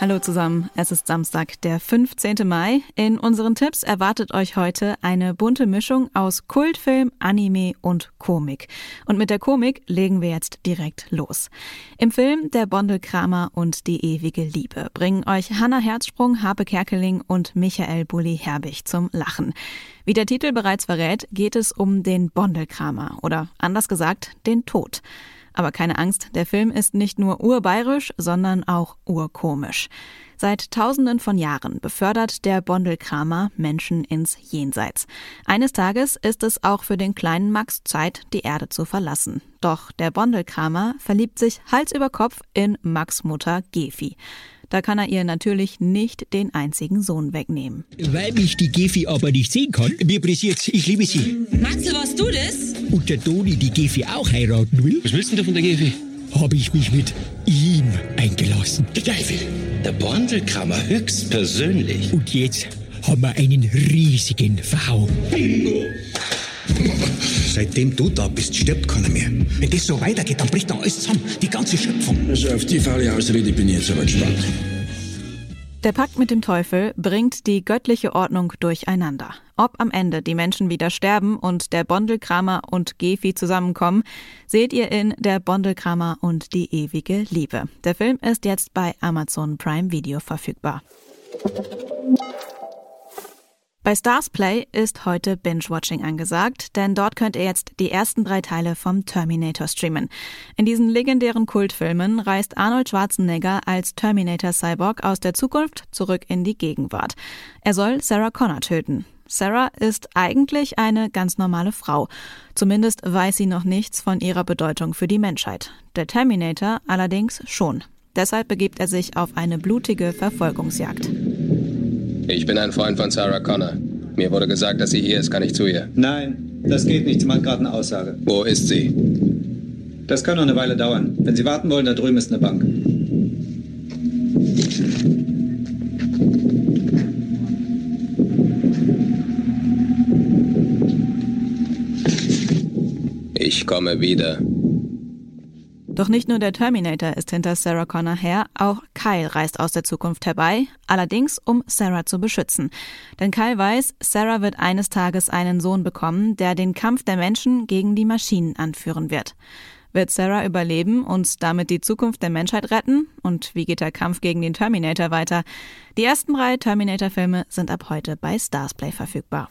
Hallo zusammen, es ist Samstag, der 15. Mai. In unseren Tipps erwartet euch heute eine bunte Mischung aus Kultfilm, Anime und Komik. Und mit der Komik legen wir jetzt direkt los. Im Film Der Bondelkramer und die ewige Liebe bringen euch Hanna Herzsprung, Harpe Kerkeling und Michael Bulli Herbig zum Lachen. Wie der Titel bereits verrät, geht es um den Bondelkramer oder anders gesagt, den Tod. Aber keine Angst, der Film ist nicht nur urbayerisch, sondern auch urkomisch. Seit Tausenden von Jahren befördert der Bondelkramer Menschen ins Jenseits. Eines Tages ist es auch für den kleinen Max Zeit, die Erde zu verlassen. Doch der Bondelkramer verliebt sich Hals über Kopf in Max Mutter Gefi. Da kann er ihr natürlich nicht den einzigen Sohn wegnehmen. Weil ich die Gefi aber nicht sehen kann, mir pressiert's, ich liebe sie. Matze, warst du das? Und der Toni die Gefi auch heiraten will, Was willst denn du von der Gefi? habe ich mich mit ihm eingelassen. Der Teufel. Der Bondelkramer höchstpersönlich. Und jetzt haben wir einen riesigen Verhau. Seitdem du da bist, stirbt keiner mehr. Wenn das so weitergeht, dann bricht da alles zusammen. Die ganze Schöpfung. Also auf die faule Ausrede bin ich jetzt aber gespannt. Der Pakt mit dem Teufel bringt die göttliche Ordnung durcheinander. Ob am Ende die Menschen wieder sterben und der Bondelkramer und Gefi zusammenkommen, seht ihr in Der Bondelkramer und die ewige Liebe. Der Film ist jetzt bei Amazon Prime Video verfügbar. Bei Stars Play ist heute Binge-Watching angesagt, denn dort könnt ihr jetzt die ersten drei Teile vom Terminator streamen. In diesen legendären Kultfilmen reist Arnold Schwarzenegger als Terminator-Cyborg aus der Zukunft zurück in die Gegenwart. Er soll Sarah Connor töten. Sarah ist eigentlich eine ganz normale Frau. Zumindest weiß sie noch nichts von ihrer Bedeutung für die Menschheit. Der Terminator allerdings schon. Deshalb begibt er sich auf eine blutige Verfolgungsjagd. Ich bin ein Freund von Sarah Connor. Mir wurde gesagt, dass sie hier ist. Kann ich zu ihr? Nein, das geht nicht. Sie macht gerade eine Aussage. Wo ist sie? Das kann noch eine Weile dauern. Wenn Sie warten wollen, da drüben ist eine Bank. Ich komme wieder. Doch nicht nur der Terminator ist hinter Sarah Connor her, auch Kyle reist aus der Zukunft herbei, allerdings um Sarah zu beschützen. Denn Kyle weiß, Sarah wird eines Tages einen Sohn bekommen, der den Kampf der Menschen gegen die Maschinen anführen wird. Wird Sarah überleben und damit die Zukunft der Menschheit retten? Und wie geht der Kampf gegen den Terminator weiter? Die ersten drei Terminator-Filme sind ab heute bei Starsplay verfügbar.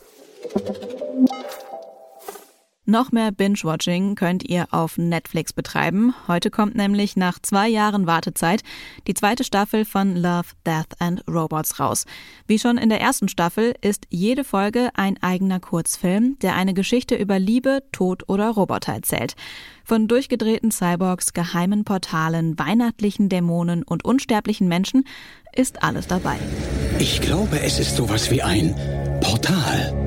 Noch mehr Binge-Watching könnt ihr auf Netflix betreiben. Heute kommt nämlich nach zwei Jahren Wartezeit die zweite Staffel von Love, Death and Robots raus. Wie schon in der ersten Staffel ist jede Folge ein eigener Kurzfilm, der eine Geschichte über Liebe, Tod oder Roboter erzählt. Von durchgedrehten Cyborgs, geheimen Portalen, weihnachtlichen Dämonen und unsterblichen Menschen ist alles dabei. Ich glaube, es ist sowas wie ein Portal.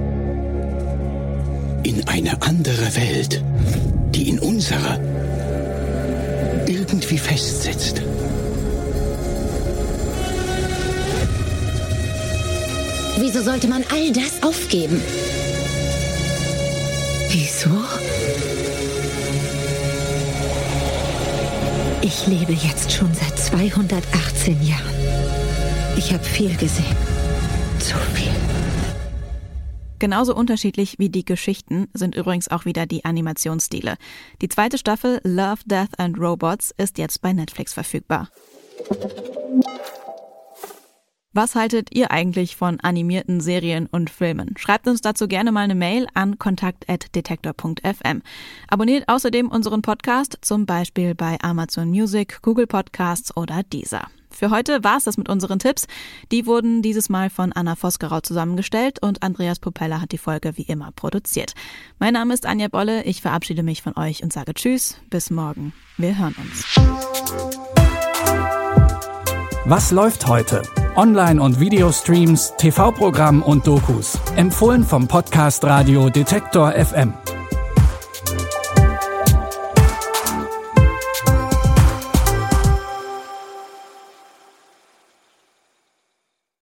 In eine andere Welt, die in unserer irgendwie festsitzt. Wieso sollte man all das aufgeben? Wieso? Ich lebe jetzt schon seit 218 Jahren. Ich habe viel gesehen. Zu viel. Genauso unterschiedlich wie die Geschichten sind übrigens auch wieder die Animationsstile. Die zweite Staffel Love, Death and Robots ist jetzt bei Netflix verfügbar. Was haltet ihr eigentlich von animierten Serien und Filmen? Schreibt uns dazu gerne mal eine Mail an kontakt.detektor.fm. Abonniert außerdem unseren Podcast, zum Beispiel bei Amazon Music, Google Podcasts oder Deezer. Für heute war es das mit unseren Tipps. Die wurden dieses Mal von Anna Vosgerau zusammengestellt und Andreas Popella hat die Folge wie immer produziert. Mein Name ist Anja Bolle, ich verabschiede mich von euch und sage Tschüss, bis morgen. Wir hören uns. Was läuft heute? Online- und Videostreams, TV-Programm und Dokus. Empfohlen vom Podcast Radio Detektor FM.